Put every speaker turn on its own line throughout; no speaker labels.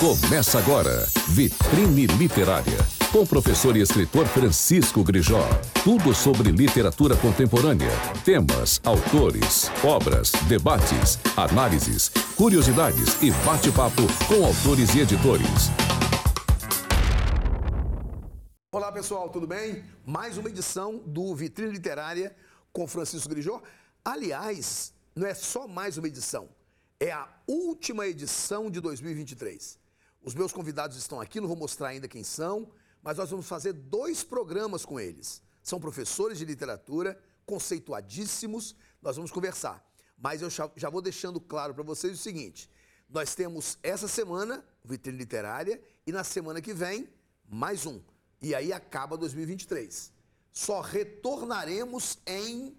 Começa agora, Vitrine Literária, com o professor e escritor Francisco Grijó. Tudo sobre literatura contemporânea, temas, autores, obras, debates, análises, curiosidades e bate-papo com autores e editores.
Olá pessoal, tudo bem? Mais uma edição do Vitrine Literária com Francisco Grijó. Aliás, não é só mais uma edição, é a última edição de 2023. Os meus convidados estão aqui, não vou mostrar ainda quem são, mas nós vamos fazer dois programas com eles. São professores de literatura, conceituadíssimos, nós vamos conversar. Mas eu já vou deixando claro para vocês o seguinte: nós temos essa semana vitrine literária e na semana que vem mais um. E aí acaba 2023. Só retornaremos em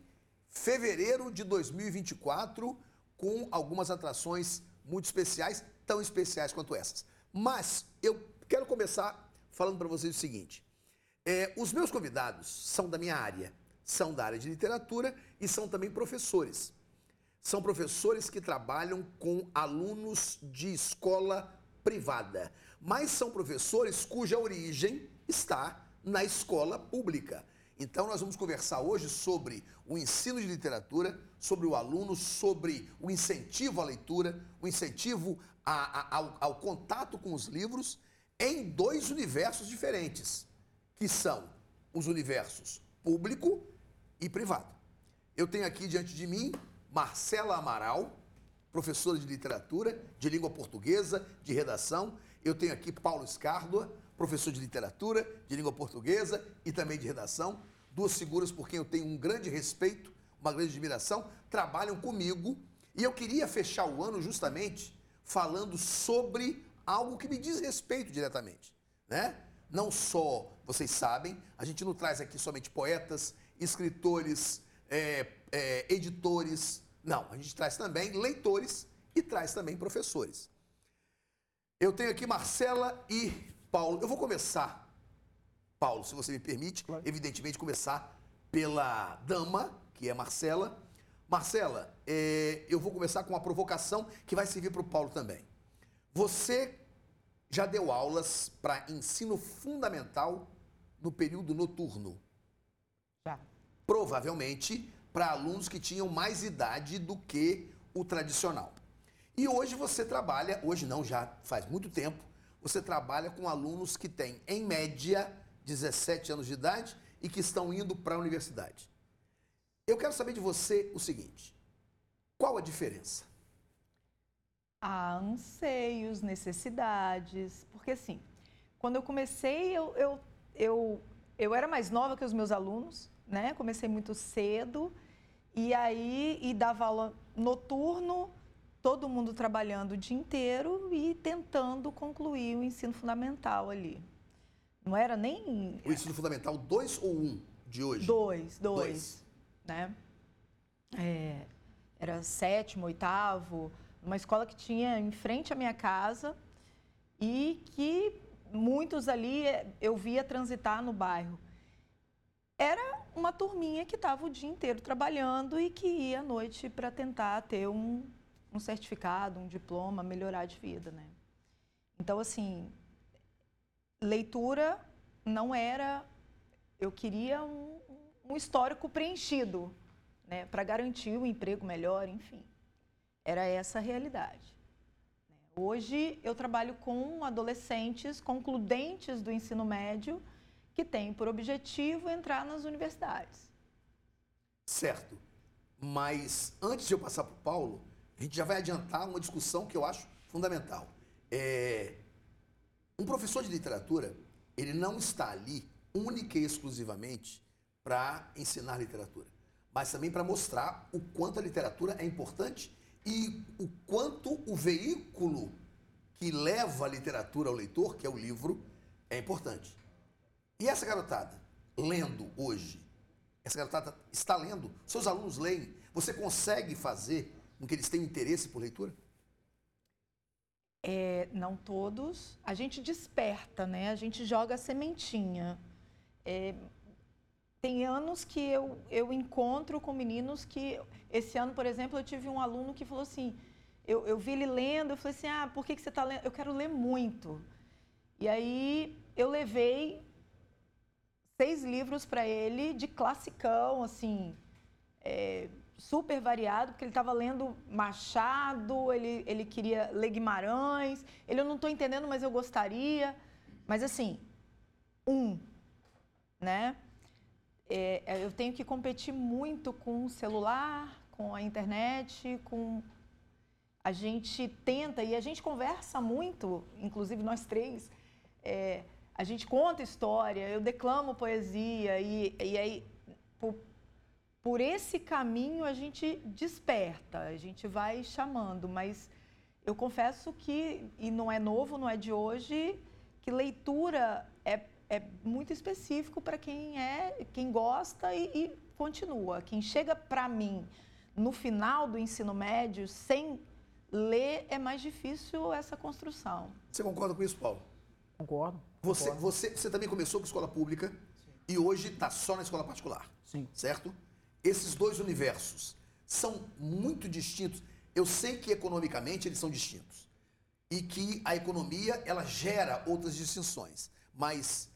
fevereiro de 2024 com algumas atrações muito especiais, tão especiais quanto essas. Mas eu quero começar falando para vocês o seguinte: é, os meus convidados são da minha área, são da área de literatura e são também professores. São professores que trabalham com alunos de escola privada, mas são professores cuja origem está na escola pública. Então, nós vamos conversar hoje sobre o ensino de literatura, sobre o aluno, sobre o incentivo à leitura, o incentivo a, a, ao, ao contato com os livros em dois universos diferentes, que são os universos público e privado. Eu tenho aqui diante de mim Marcela Amaral, professora de literatura, de língua portuguesa, de redação. Eu tenho aqui Paulo Escárdua, professor de literatura, de língua portuguesa e também de redação. Duas figuras por quem eu tenho um grande respeito, uma grande admiração, trabalham comigo. E eu queria fechar o ano justamente falando sobre algo que me diz respeito diretamente, né? Não só, vocês sabem, a gente não traz aqui somente poetas, escritores, é, é, editores, não, a gente traz também leitores e traz também professores. Eu tenho aqui Marcela e Paulo. Eu vou começar, Paulo, se você me permite, claro. evidentemente começar pela dama, que é Marcela, Marcela, é, eu vou começar com uma provocação que vai servir para o Paulo também. Você já deu aulas para ensino fundamental no período noturno?
Já.
Provavelmente para alunos que tinham mais idade do que o tradicional. E hoje você trabalha, hoje não, já faz muito tempo, você trabalha com alunos que têm, em média, 17 anos de idade e que estão indo para a universidade. Eu quero saber de você o seguinte: qual a diferença?
Há anseios, necessidades, porque assim, quando eu comecei, eu, eu, eu, eu era mais nova que os meus alunos, né? Comecei muito cedo e aí e dava aula noturno, todo mundo trabalhando o dia inteiro e tentando concluir o ensino fundamental ali. Não era nem.
O ensino fundamental 2 ou 1 um de hoje?
Dois, dois. dois né? É, era sétimo, oitavo, uma escola que tinha em frente à minha casa e que muitos ali é, eu via transitar no bairro. Era uma turminha que estava o dia inteiro trabalhando e que ia à noite para tentar ter um, um certificado, um diploma, melhorar de vida, né? Então, assim, leitura não era... Eu queria um, um histórico preenchido, né, para garantir um emprego melhor, enfim. Era essa a realidade. Né. Hoje eu trabalho com adolescentes concludentes do ensino médio que têm por objetivo entrar nas universidades.
Certo. Mas antes de eu passar para o Paulo, a gente já vai adiantar uma discussão que eu acho fundamental. É... Um professor de literatura, ele não está ali única e exclusivamente para ensinar literatura, mas também para mostrar o quanto a literatura é importante e o quanto o veículo que leva a literatura ao leitor, que é o livro, é importante. E essa garotada, lendo hoje, essa garotada está lendo, seus alunos leem, você consegue fazer com que eles tenham interesse por leitura?
É, não todos. A gente desperta, né? A gente joga a sementinha. É, tem anos que eu, eu encontro com meninos que. Esse ano, por exemplo, eu tive um aluno que falou assim: eu, eu vi ele lendo, eu falei assim, ah, por que, que você está lendo? Eu quero ler muito. E aí eu levei seis livros para ele de classicão, assim, é, super variado, porque ele estava lendo Machado, ele, ele queria ler Guimarães, ele eu não estou entendendo, mas eu gostaria. Mas assim, um, né? É, é, eu tenho que competir muito com o celular, com a internet, com a gente tenta e a gente conversa muito, inclusive nós três, é, a gente conta história, eu declamo poesia e, e aí por, por, esse caminho a gente desperta, a gente vai chamando, mas eu confesso que, e não é novo, não é de hoje, que leitura é, muito específico para quem é, quem gosta e, e continua. Quem chega para mim no final do ensino médio sem ler é mais difícil essa construção.
Você concorda com isso, Paulo?
Concordo.
Você,
concordo.
você, você também começou com escola pública Sim. e hoje está só na escola particular.
Sim.
Certo? Esses dois universos são muito distintos. Eu sei que economicamente eles são distintos e que a economia ela gera outras distinções, mas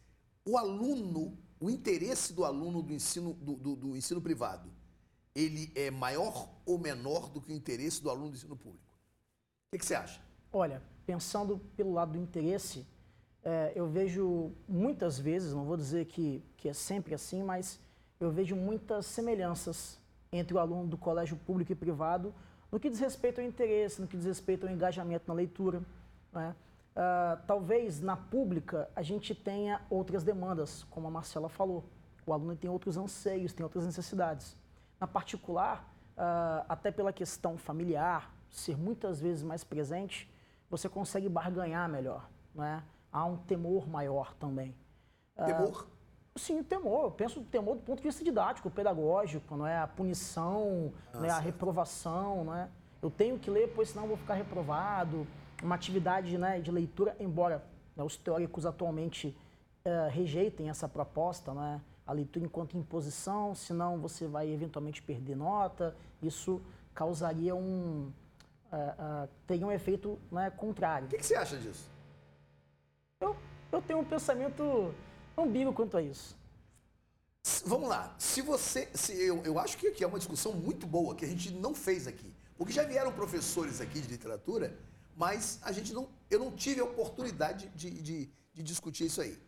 o aluno, o interesse do aluno do ensino, do, do, do ensino privado, ele é maior ou menor do que o interesse do aluno do ensino público? O que, que você acha?
Olha, pensando pelo lado do interesse, é, eu vejo muitas vezes, não vou dizer que, que é sempre assim, mas eu vejo muitas semelhanças entre o aluno do colégio público e privado no que diz respeito ao interesse, no que diz respeito ao engajamento na leitura. Né? Uh, talvez na pública a gente tenha outras demandas, como a Marcela falou. O aluno tem outros anseios, tem outras necessidades. Na particular, uh, até pela questão familiar, ser muitas vezes mais presente, você consegue barganhar melhor. Né? Há um temor maior também.
Temor?
Uh, sim, temor. Eu penso temor do ponto de vista didático, pedagógico, não é? a punição, ah, né? a reprovação. Não é? Eu tenho que ler, pois senão eu vou ficar reprovado. Uma atividade né, de leitura, embora né, os teóricos atualmente uh, rejeitem essa proposta, né? a leitura enquanto imposição, senão você vai eventualmente perder nota. Isso causaria um, uh, uh, teria um efeito né, contrário.
O que, que, você acha disso?
Eu, eu tenho um pensamento ambíguo quanto a isso.
Vamos lá. Se você. Se eu, eu acho que, que é uma discussão muito boa, que a gente não fez aqui. Porque já vieram professores aqui de literatura, mas a gente não. Eu não tive a oportunidade de, de, de discutir isso aí.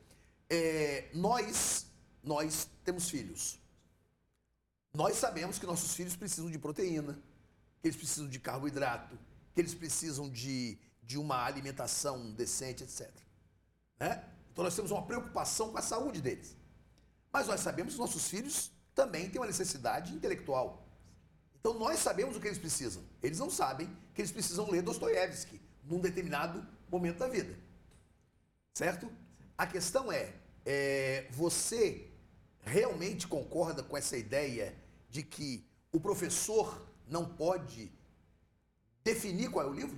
É, nós, nós temos filhos. Nós sabemos que nossos filhos precisam de proteína, que eles precisam de carboidrato, que eles precisam de, de uma alimentação decente, etc. Né? Então nós temos uma preocupação com a saúde deles. Mas nós sabemos que nossos filhos também têm uma necessidade intelectual. Então nós sabemos o que eles precisam. Eles não sabem que eles precisam ler Dostoiévski num determinado momento da vida. Certo? A questão é, é, você realmente concorda com essa ideia de que o professor não pode definir qual é o livro?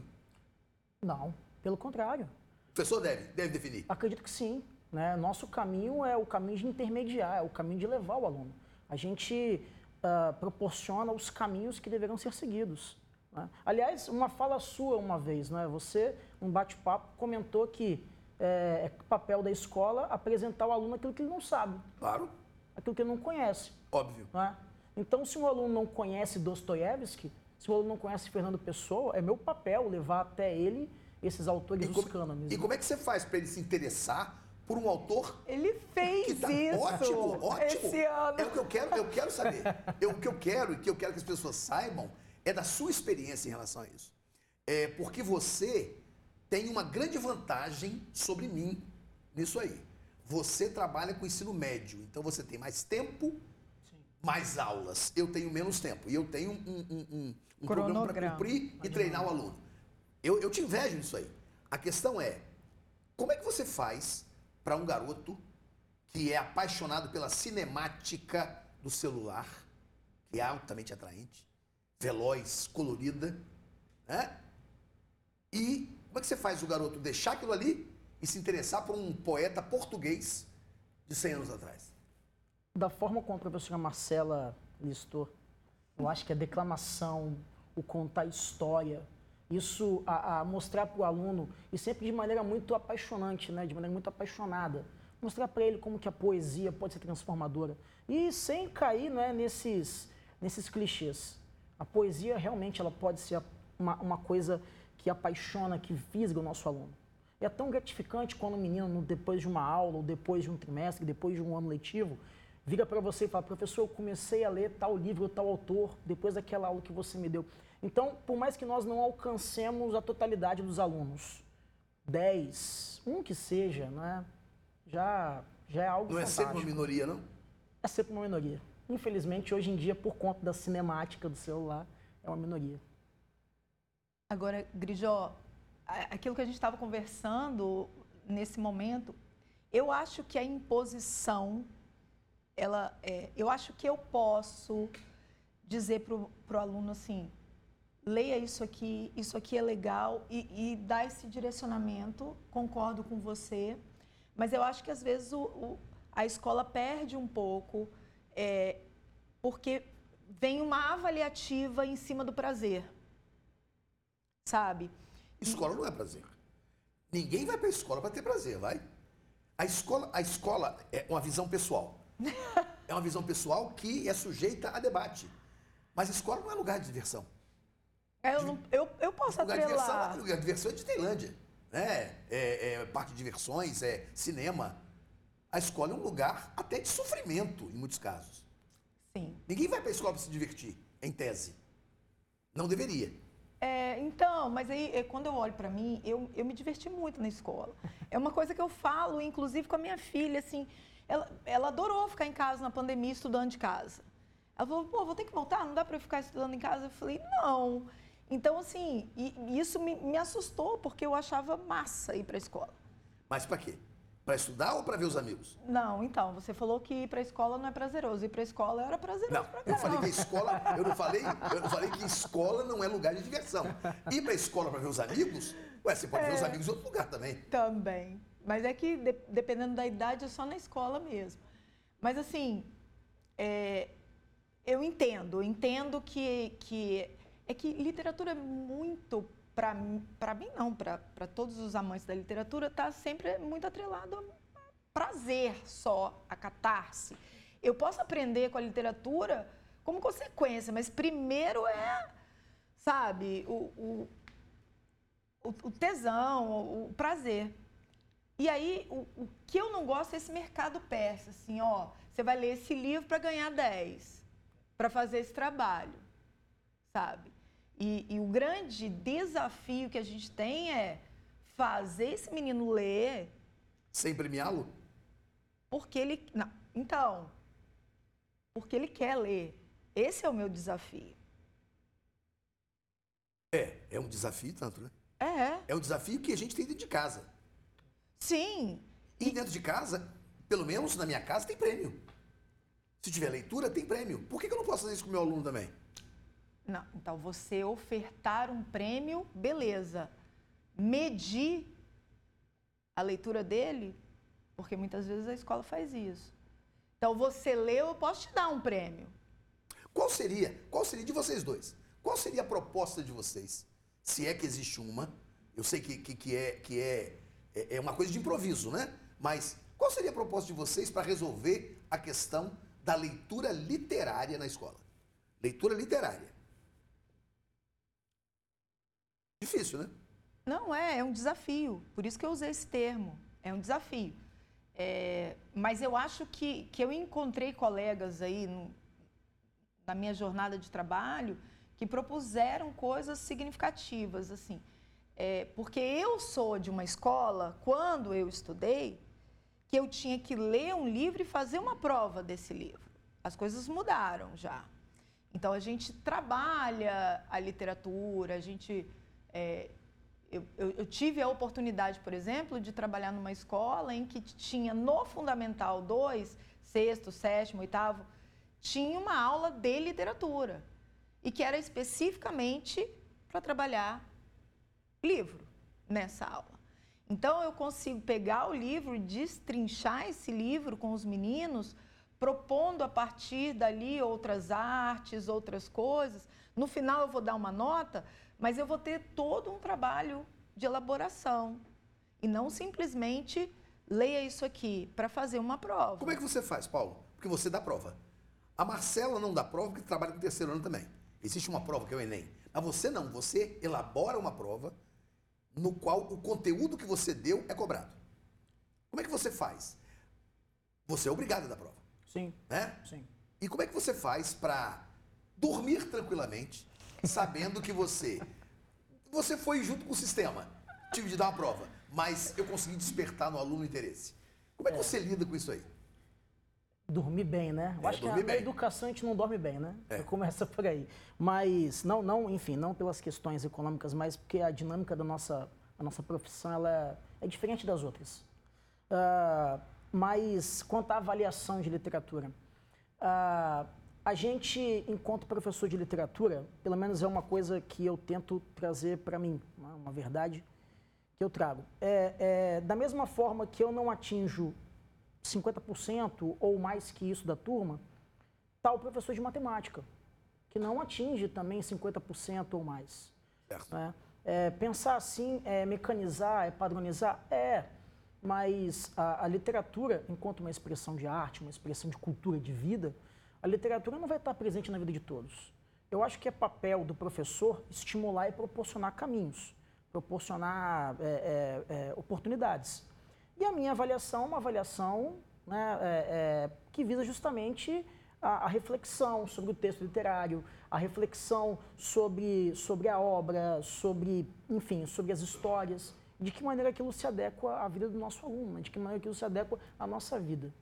Não, pelo contrário.
O professor deve, deve definir?
Acredito que sim. Né? Nosso caminho é o caminho de intermediar, é o caminho de levar o aluno. A gente uh, proporciona os caminhos que deverão ser seguidos. Né? Aliás, uma fala sua uma vez, né? você, um bate-papo, comentou que é, é papel da escola apresentar ao aluno aquilo que ele não sabe.
Claro.
Aquilo que ele não conhece.
Óbvio.
Né? Então, se o aluno não conhece Dostoiévski, se o aluno não conhece Fernando Pessoa, é meu papel levar até ele esses autores dos cânones.
E como é que você faz para ele se interessar por um autor?
Ele fez tá isso.
Ótimo, ótimo.
Esse ano.
É o que eu quero, eu quero saber. Eu, o que eu quero e que eu quero que as pessoas saibam é da sua experiência em relação a isso. É porque você tem uma grande vantagem sobre mim nisso aí. Você trabalha com ensino médio, então você tem mais tempo mais aulas, eu tenho menos tempo. E eu tenho um, um, um, um programa para cumprir e treinar o aluno. Eu, eu te invejo nisso aí. A questão é, como é que você faz para um garoto que é apaixonado pela cinemática do celular, que é altamente atraente, veloz, colorida, né? E como é que você faz o garoto deixar aquilo ali e se interessar por um poeta português de 100 anos atrás?
da forma como a professora Marcela listou, eu acho que a declamação, o contar história, Isso a, a mostrar para o aluno, e sempre de maneira muito apaixonante, né? de maneira muito apaixonada. Mostrar para ele como que a poesia pode ser transformadora. E sem cair né, nesses, nesses clichês. A poesia realmente ela pode ser uma, uma coisa que apaixona, que fisga o nosso aluno. E é tão gratificante quando o menino, depois de uma aula, ou depois de um trimestre, depois de um ano letivo, vira para você e fala, professor, eu comecei a ler tal livro, tal autor, depois daquela aula que você me deu. Então, por mais que nós não alcancemos a totalidade dos alunos, 10, um que seja, né, já, já é algo
Não
fantástico.
é sempre uma minoria, não?
É sempre uma minoria. Infelizmente, hoje em dia, por conta da cinemática do celular, é uma minoria.
Agora, Grijó, aquilo que a gente estava conversando nesse momento, eu acho que a imposição, ela, é, eu acho que eu posso dizer para o aluno assim, leia isso aqui, isso aqui é legal e, e dar esse direcionamento, concordo com você, mas eu acho que às vezes o, o, a escola perde um pouco, é, porque vem uma avaliativa em cima do prazer, sabe?
Escola não é prazer. Ninguém vai para a escola para ter prazer, vai? A escola, a escola é uma visão pessoal. É uma visão pessoal que é sujeita a debate. Mas a escola não é lugar de diversão.
É, eu, não, eu, eu posso
lugar de diversão,
atrelar.
lugar de diversão é Disneylândia. Né? É, é parque de diversões, é cinema. A escola é um lugar até de sofrimento, em muitos casos.
Sim.
Ninguém vai para a escola para se divertir, em tese. Não deveria.
É, então, mas aí é, quando eu olho para mim, eu, eu me diverti muito na escola. É uma coisa que eu falo, inclusive com a minha filha, assim, ela, ela adorou ficar em casa na pandemia estudando de casa. Ela falou, pô, vou ter que voltar, não dá para eu ficar estudando em casa? Eu falei, não. Então, assim, e, isso me, me assustou, porque eu achava massa ir para a escola.
Mas para quê? Para estudar ou para ver os amigos?
Não, então, você falou que ir para a escola não é prazeroso. Ir para a escola era prazeroso
Não,
pra
eu falei que a escola, eu não falei, eu não falei que escola não é lugar de diversão. Ir para a escola para ver os amigos, ué, você pode ver
É.
os amigos em outro lugar também.
Também. Mas é que, de- dependendo da idade, é só na escola mesmo. Mas, assim, é, eu entendo. Eu entendo que, que... É que literatura é muito... Para mim, não. Para todos os amantes da literatura, está sempre muito atrelado a prazer só, a catarse. Eu posso aprender com a literatura como consequência, mas primeiro é, sabe, o, o, o, tesão, o, o prazer. E aí, o, o que eu não gosto é esse mercado persa, assim, ó, você vai ler esse livro para ganhar 10, para fazer esse trabalho, sabe? E, e o grande desafio que a gente tem é fazer esse menino ler
Sem premiá-lo?
porque ele. Não, então, porque ele quer ler. Esse é o meu desafio.
É, é um desafio tanto, né?
É,
É um desafio que a gente tem dentro de casa.
sim.
E dentro de casa, pelo menos na minha casa, tem prêmio. Se tiver leitura, tem prêmio. Por que que eu não posso fazer isso com o meu aluno também?
Não, então você ofertar um prêmio, beleza. Medir a leitura dele, porque muitas vezes a escola faz isso. Então você leu, eu posso te dar um prêmio.
Qual seria, qual seria de vocês dois? Qual seria a proposta de vocês? Se é que existe uma, eu sei que, que, que é, que é, é é uma coisa de improviso, né? Mas qual seria a proposta de vocês para resolver a questão da leitura literária na escola? Leitura literária. Difícil, né?
Não é, é um desafio. Por isso que eu usei esse termo. É um desafio. É, mas eu acho que, que eu encontrei colegas aí no- na minha jornada de trabalho que propuseram coisas significativas, assim. É, porque eu sou de uma escola, quando eu estudei, que eu tinha que ler um livro e fazer uma prova desse livro. As coisas mudaram já. Então a gente trabalha a literatura, a gente é, eu, eu- eu tive a oportunidade, por exemplo, de trabalhar numa escola em que tinha no Fundamental 2, sexto, sétimo, oitavo, tinha uma aula de literatura. E que era especificamente para trabalhar livro nessa aula. Então eu consigo pegar o livro destrinchar esse livro com os meninos, propondo a partir dali outras artes, outras coisas. No final eu vou dar uma nota, Mas eu vou ter todo um trabalho de elaboração e não simplesmente leia isso aqui para fazer uma prova.
Como é que você faz, Paulo? Porque você dá prova. A Marcela não dá prova porque trabalha com terceiro ano também. Existe uma prova que é o Enem. Mas você não, você elabora uma prova no qual o conteúdo que você deu é cobrado. Como é que você faz? Você é obrigado a dar prova.
Sim.
Né?
Sim.
E como é que você faz para dormir tranquilamente, sabendo que você você foi junto com o sistema, tive de dar uma prova, mas eu consegui despertar no aluno interesse. Como é que você lida com isso aí?
Dormir bem, né? Eu
É,
acho que
dormir
na educação a gente não dorme bem, né?
É.
Começa por aí. Mas, não, não, enfim, não pelas questões econômicas, mas porque a dinâmica da nossa, da nossa profissão ela é, é diferente das outras. Ah, mas, quanto à avaliação de literatura, ah, a gente, enquanto professor de literatura, pelo menos é uma coisa que eu tento trazer para mim, uma uma verdade que eu trago. É, é, da mesma forma que eu não atinjo 50% ou mais que isso da turma, está o professor de matemática, que não atinge também 50% ou mais.
Certo.
né? É, pensar assim é mecanizar, é padronizar? É, mas a, a literatura, enquanto uma expressão de arte, uma expressão de cultura, de vida, a literatura não vai estar presente na vida de todos. Eu acho que é papel do professor estimular e proporcionar caminhos, proporcionar é, é, é, oportunidades. E a minha avaliação é uma avaliação né, é, é, que visa justamente a, a reflexão sobre o texto literário, a reflexão sobre, sobre a obra, sobre, enfim, sobre as histórias, de que maneira aquilo se adequa à vida do nosso aluno, né, de que maneira aquilo se adequa à nossa vida.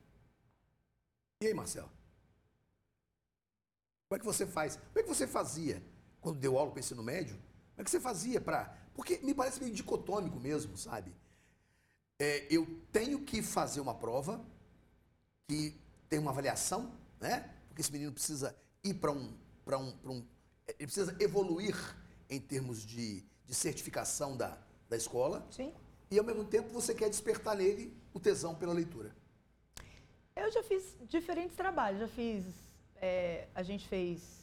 E aí, Marcelo? Como é que você faz? Como é que você fazia quando deu aula para ensino médio? Como é que você fazia para. Porque me parece meio dicotômico mesmo, sabe? É, eu tenho que fazer uma prova que tem uma avaliação, né? Porque esse menino precisa ir para um, um, um. Ele precisa evoluir em termos de, de certificação da, da escola.
Sim.
E ao mesmo tempo você quer despertar nele o tesão pela leitura.
Eu já fiz diferentes trabalhos, já fiz. é, a gente fez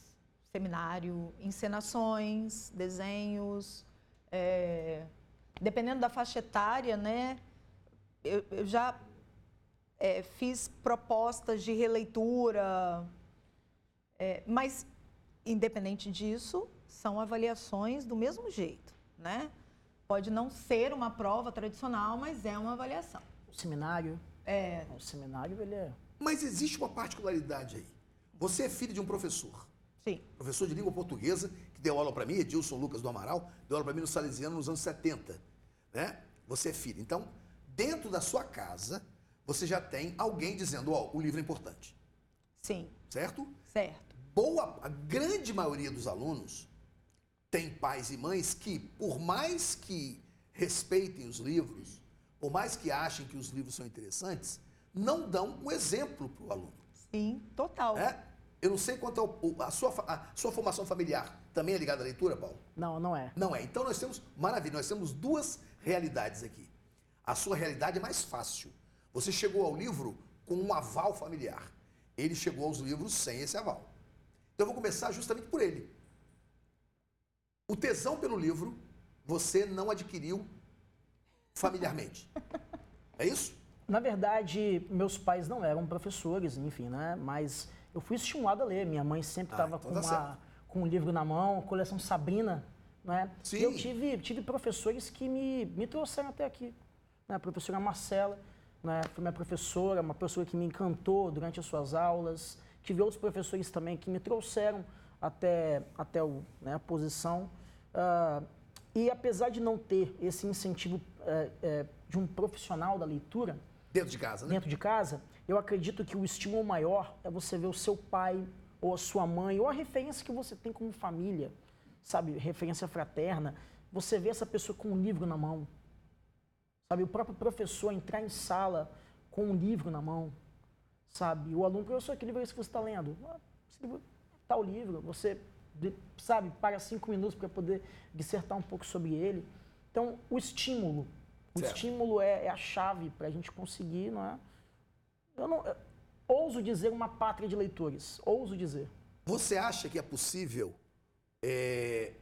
seminário, encenações, desenhos. é, dependendo da faixa etária, né? Eu, eu já é, fiz propostas de releitura. é, mas, independente disso, são avaliações do mesmo jeito, né? Pode não ser uma prova tradicional, mas é uma avaliação.
O seminário,
É,
o seminário ele é
Mas existe uma particularidade aí. Você é filho de um professor.
sim.
professor de língua portuguesa, que deu aula para mim, Edilson Lucas do Amaral, deu aula para mim no Salesiano nos anos 70. Né? Você é filho. Então, dentro da sua casa, você já tem alguém dizendo, ó, o livro é importante.
Sim,
Certo?
certo.
Boa, a grande maioria dos alunos tem pais e mães que, por mais que respeitem os livros, por mais que achem que os livros são interessantes, não dão um exemplo para o aluno.
Sim, total.
É? Eu não sei quanto ao- a, sua, a sua formação familiar também é ligada à leitura, Paulo?
Não, não é.
Não é. Então nós temos, maravilha, nós temos duas realidades aqui. A sua realidade é mais fácil. Você chegou ao livro com um aval familiar. Ele chegou aos livros sem esse aval. Então eu vou começar justamente por ele. O tesão pelo livro você não adquiriu familiarmente. É isso?
Na verdade, meus pais não eram professores, enfim, né? Mas eu fui estimulado a ler. Minha mãe sempre
Ah,
estava
então
com,
tá
com um livro na mão, coleção Sabrina, né?
Sim.
E eu tive, tive professores que me, me trouxeram até aqui. Né? A professora Marcela, né? foi minha professora, uma professora que me encantou durante as suas aulas. Tive outros professores também que me trouxeram até, até o, né, a posição. Ah, e apesar de não ter esse incentivo eh, eh, de um profissional da leitura,
Dentro de casa, né?
dentro de casa, eu acredito que o estímulo maior é você ver o seu pai ou a sua mãe, ou a referência que você tem como família, sabe, referência fraterna, você vê essa pessoa com um livro na mão, sabe, o próprio professor entrar em sala com um livro na mão, sabe, o aluno, professor, que livro é esse que você está lendo? "Ah, esse livro, tal livro, você, sabe, para cinco minutos para poder dissertar um pouco sobre ele. Então, o estímulo, o
Certo.
estímulo é, é a chave para a gente conseguir, não é? Eu não, eu ouso dizer uma pátria de leitores, ouso dizer.
Você acha que é possível é,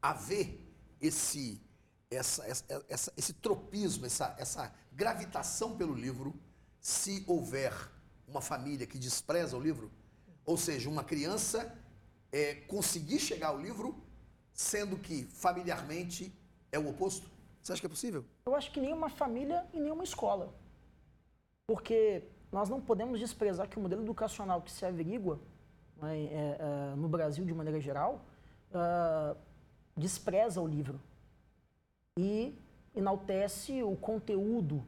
haver esse, essa, essa, essa, esse tropismo, essa, essa gravitação pelo livro, se houver uma família que despreza o livro? Ou seja, uma criança é, conseguir chegar ao livro, sendo que familiarmente é o oposto? Você acha que é possível?
Eu acho que nenhuma família e nenhuma escola. Porque nós não podemos desprezar que o modelo educacional que se averigua né, é, é, no Brasil de maneira geral uh, despreza o livro e enaltece o conteúdo,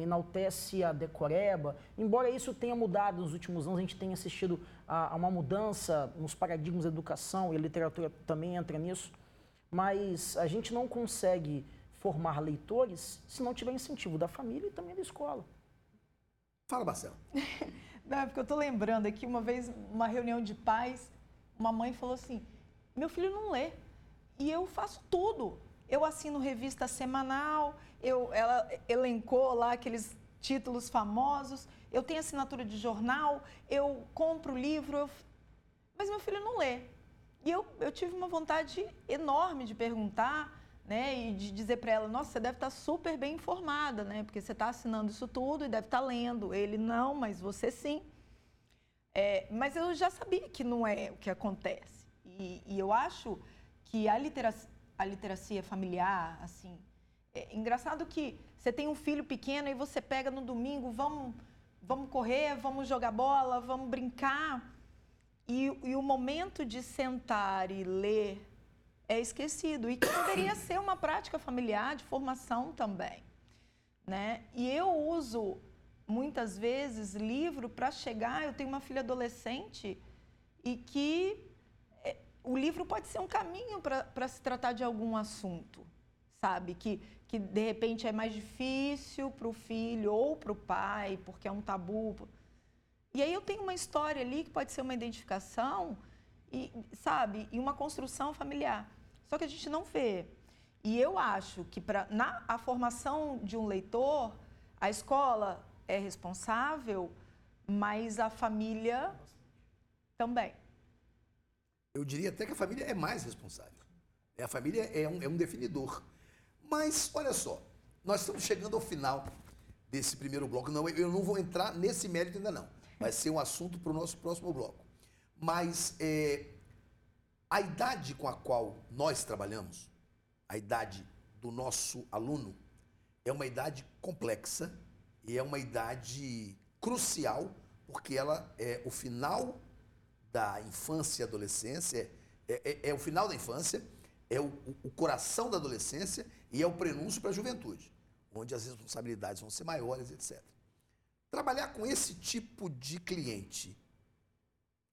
enaltece a decoreba. Embora isso tenha mudado nos últimos anos, a gente tem assistido a, a uma mudança nos paradigmas da educação e a literatura também entra nisso, mas a gente não consegue formar leitores se não tiver incentivo da família e também da escola.
Fala, Marcelo.
Não, é porque eu estou lembrando aqui, uma vez, uma reunião de pais, uma mãe falou assim, meu filho não lê. E eu faço tudo. Eu assino revista semanal, eu, ela elencou lá aqueles títulos famosos, eu tenho assinatura de jornal, eu compro livro, eu... mas meu filho não lê. E eu, eu tive uma vontade enorme de perguntar, né, e de dizer para ela, nossa, você deve estar tá super bem informada, né, porque você está assinando isso tudo e deve estar tá lendo. Ele, não, mas você sim. É, mas eu já sabia que não é o que acontece. E, e eu acho que a literacia, a literacia familiar, assim, é engraçado que você tem um filho pequeno e você pega no domingo, vamos, vamos correr, vamos jogar bola, vamos brincar. E, e o momento de sentar e ler é esquecido e que poderia ser uma prática familiar de formação também, né? E eu uso muitas vezes livro para chegar, eu tenho uma filha adolescente e que o livro pode ser um caminho para se tratar de algum assunto, sabe? Que, que de repente é mais difícil para o filho ou para o pai, porque é um tabu. E aí eu tenho uma história ali que pode ser uma identificação e, sabe, e uma construção familiar. Só que a gente não vê. E eu acho que para na a formação de um leitor, a escola é responsável, mas a família também.
Eu diria até que a família é mais responsável. A família é um, é um definidor. Mas, olha só, nós estamos chegando ao final desse primeiro bloco. Não, eu não vou entrar nesse mérito ainda não. Vai ser um assunto para o nosso próximo bloco. Mas é, a idade com a qual nós trabalhamos, a idade do nosso aluno, é uma idade complexa e é uma idade crucial, porque ela é o final da infância e adolescência, é, é, é o final da infância, é o, o coração da adolescência e é o prenúncio para a juventude, onde as responsabilidades vão ser maiores, etc. Trabalhar com esse tipo de cliente,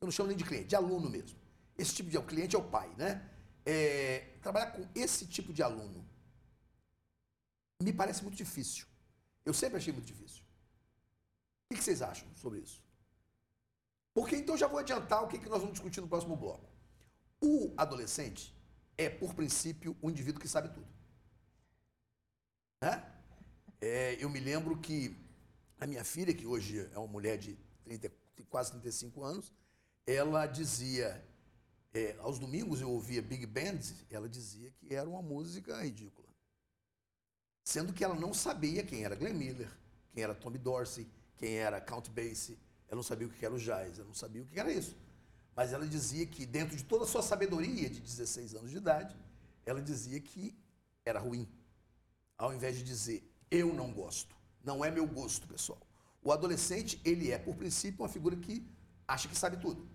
eu não chamo nem de cliente, de aluno mesmo. Esse tipo de cliente é o pai, né? É, trabalhar com esse tipo de aluno me parece muito difícil. Eu sempre achei muito difícil. O que vocês acham sobre isso? Porque então já vou adiantar o que nós vamos discutir no próximo bloco. O adolescente é, por princípio, um indivíduo que sabe tudo. Né? É, eu me lembro que a minha filha, que hoje é uma mulher de 30, quase 35 anos, ela dizia, é, aos domingos eu ouvia Big Band, ela dizia que era uma música ridícula. Sendo que ela não sabia quem era Glenn Miller, quem era Tommy Dorsey, quem era Count Basie, ela não sabia o que era o jazz, ela não sabia o que era isso. Mas ela dizia que, dentro de toda a sua sabedoria de 16 anos de idade, ela dizia que era ruim. Ao invés de dizer, eu não gosto, não é meu gosto, pessoal. O adolescente, ele é, por princípio, uma figura que acha que sabe tudo.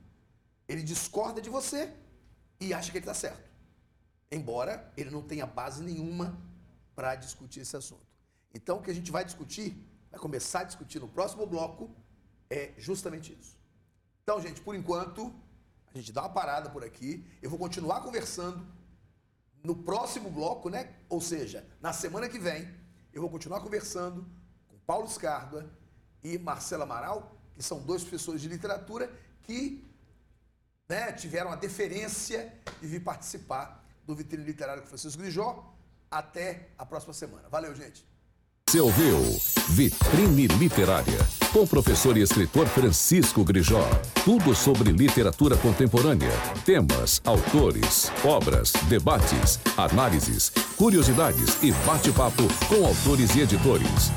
Ele discorda de você e acha que ele está certo. Embora ele não tenha base nenhuma para discutir esse assunto. Então, o que a gente vai discutir, vai começar a discutir no próximo bloco, é justamente isso. Então, gente, por enquanto, a gente dá uma parada por aqui. Eu vou continuar conversando no próximo bloco, né? Ou seja, na semana que vem, eu vou continuar conversando com Paulo Scarda e Marcela Amaral, que são dois professores de literatura que né, tiveram a deferência de vir participar do Vitrine Literário com Francisco Grijó até a próxima semana. Valeu, gente! Você ouviu Vitrine Literária, com o professor e escritor Francisco Grijó. Tudo sobre literatura contemporânea, temas, autores, obras, debates, análises, curiosidades e bate-papo com autores e editores.